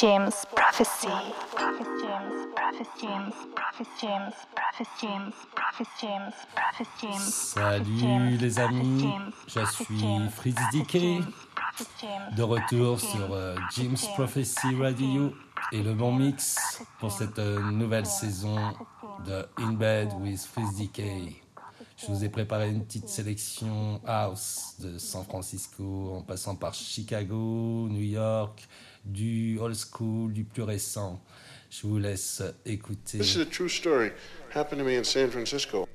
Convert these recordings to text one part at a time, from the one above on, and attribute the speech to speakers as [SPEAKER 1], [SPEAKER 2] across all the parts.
[SPEAKER 1] James Prophecy. James.
[SPEAKER 2] Salut les amis, je suis Fritz Dickey, de retour sur euh, James Prophecy Radio et le bon mix pour cette euh, nouvelle saison de In Bed with Fritz Dickey. Je vous ai préparé une petite sélection house de San Francisco en passant par Chicago, New York, du old school, du plus récent. Je vous laisse écouter.
[SPEAKER 3] This is a true story. Happened to me in San Francisco.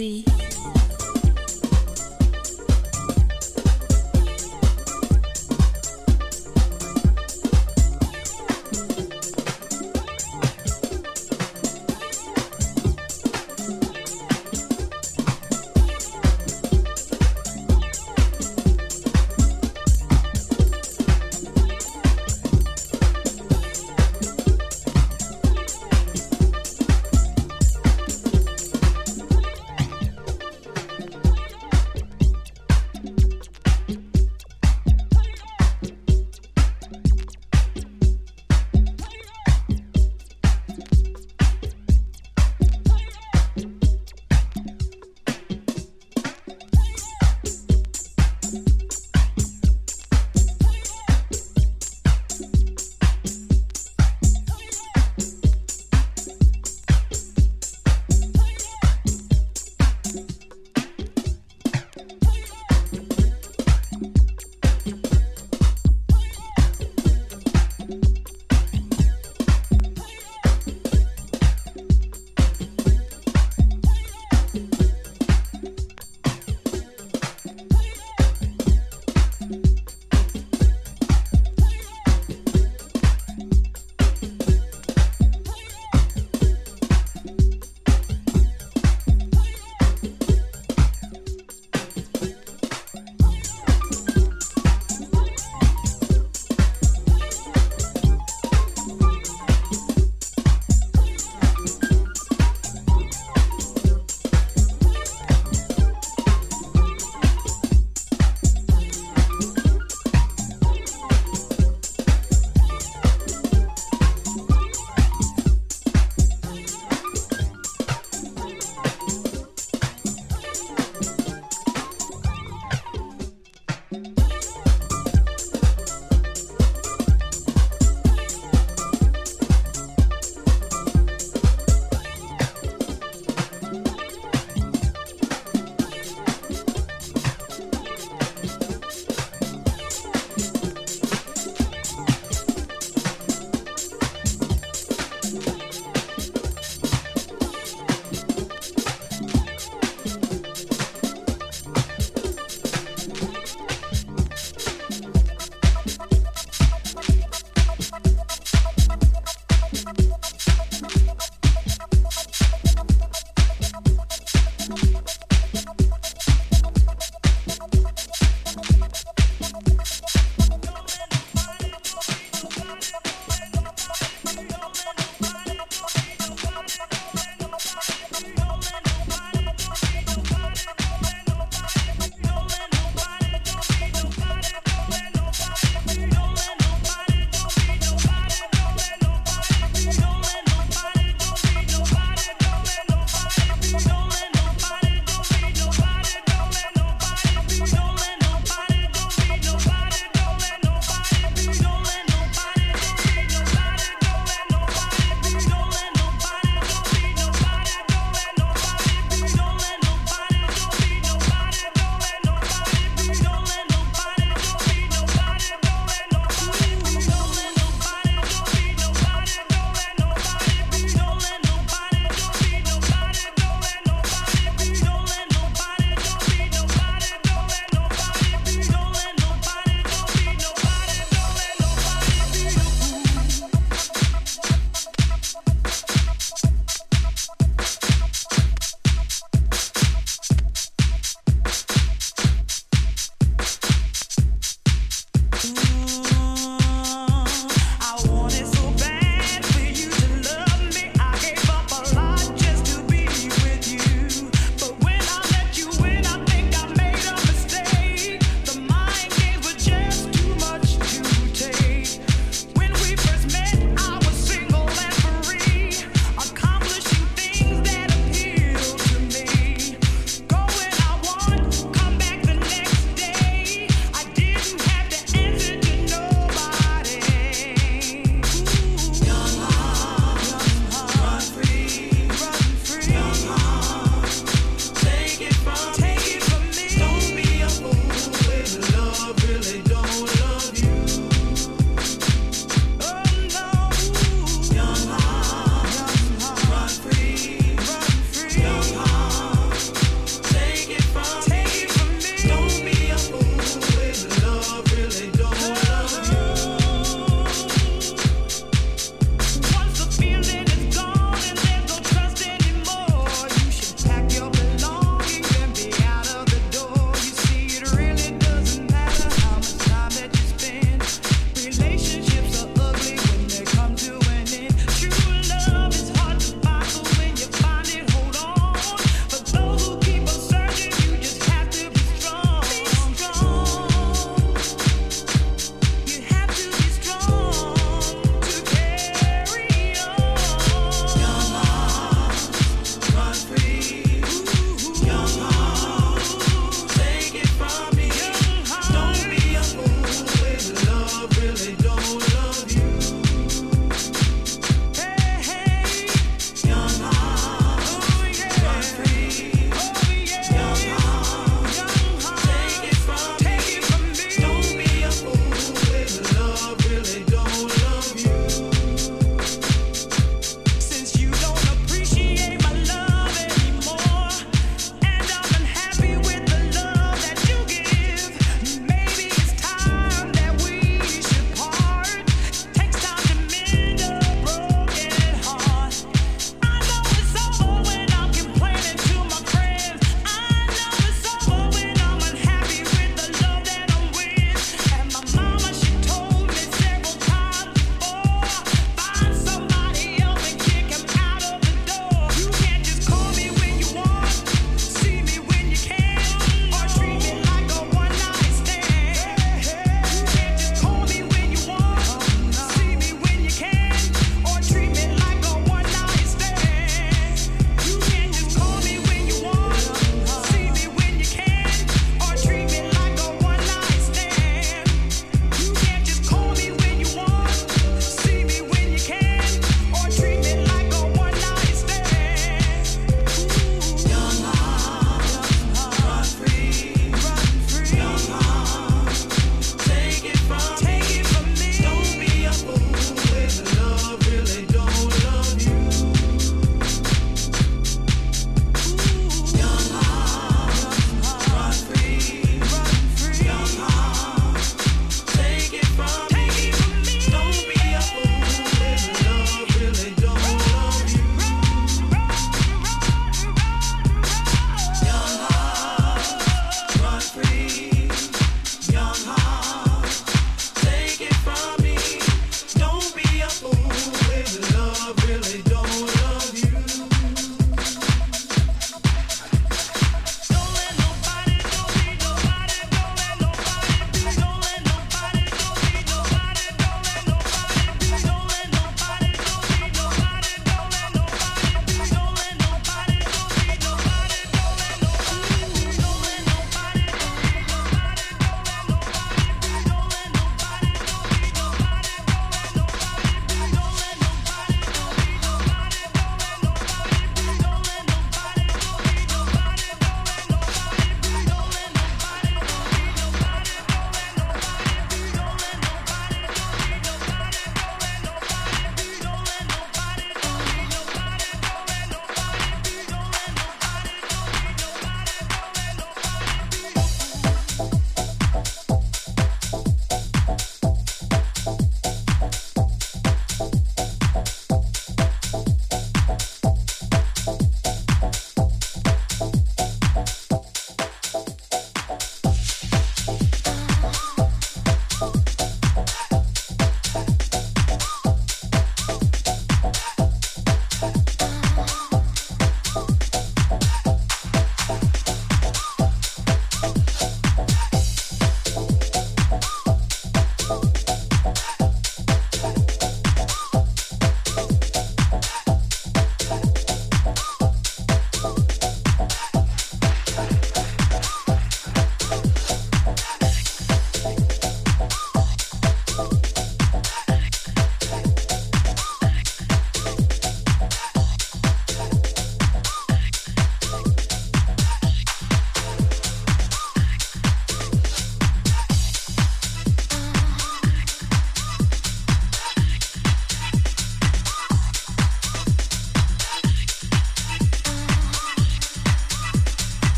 [SPEAKER 4] Prophecy.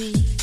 [SPEAKER 4] Prophecy.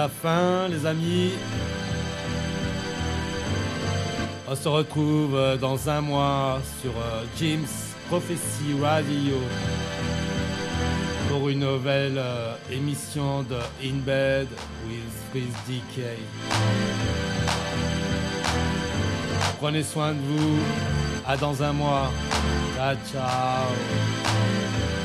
[SPEAKER 2] La fin, les amis. On se retrouve euh, dans un mois sur euh, Jim's Prophecy Radio pour une nouvelle euh, émission de In Bed with Freeze DK. Prenez soin de vous. À dans un mois. Ciao, ciao.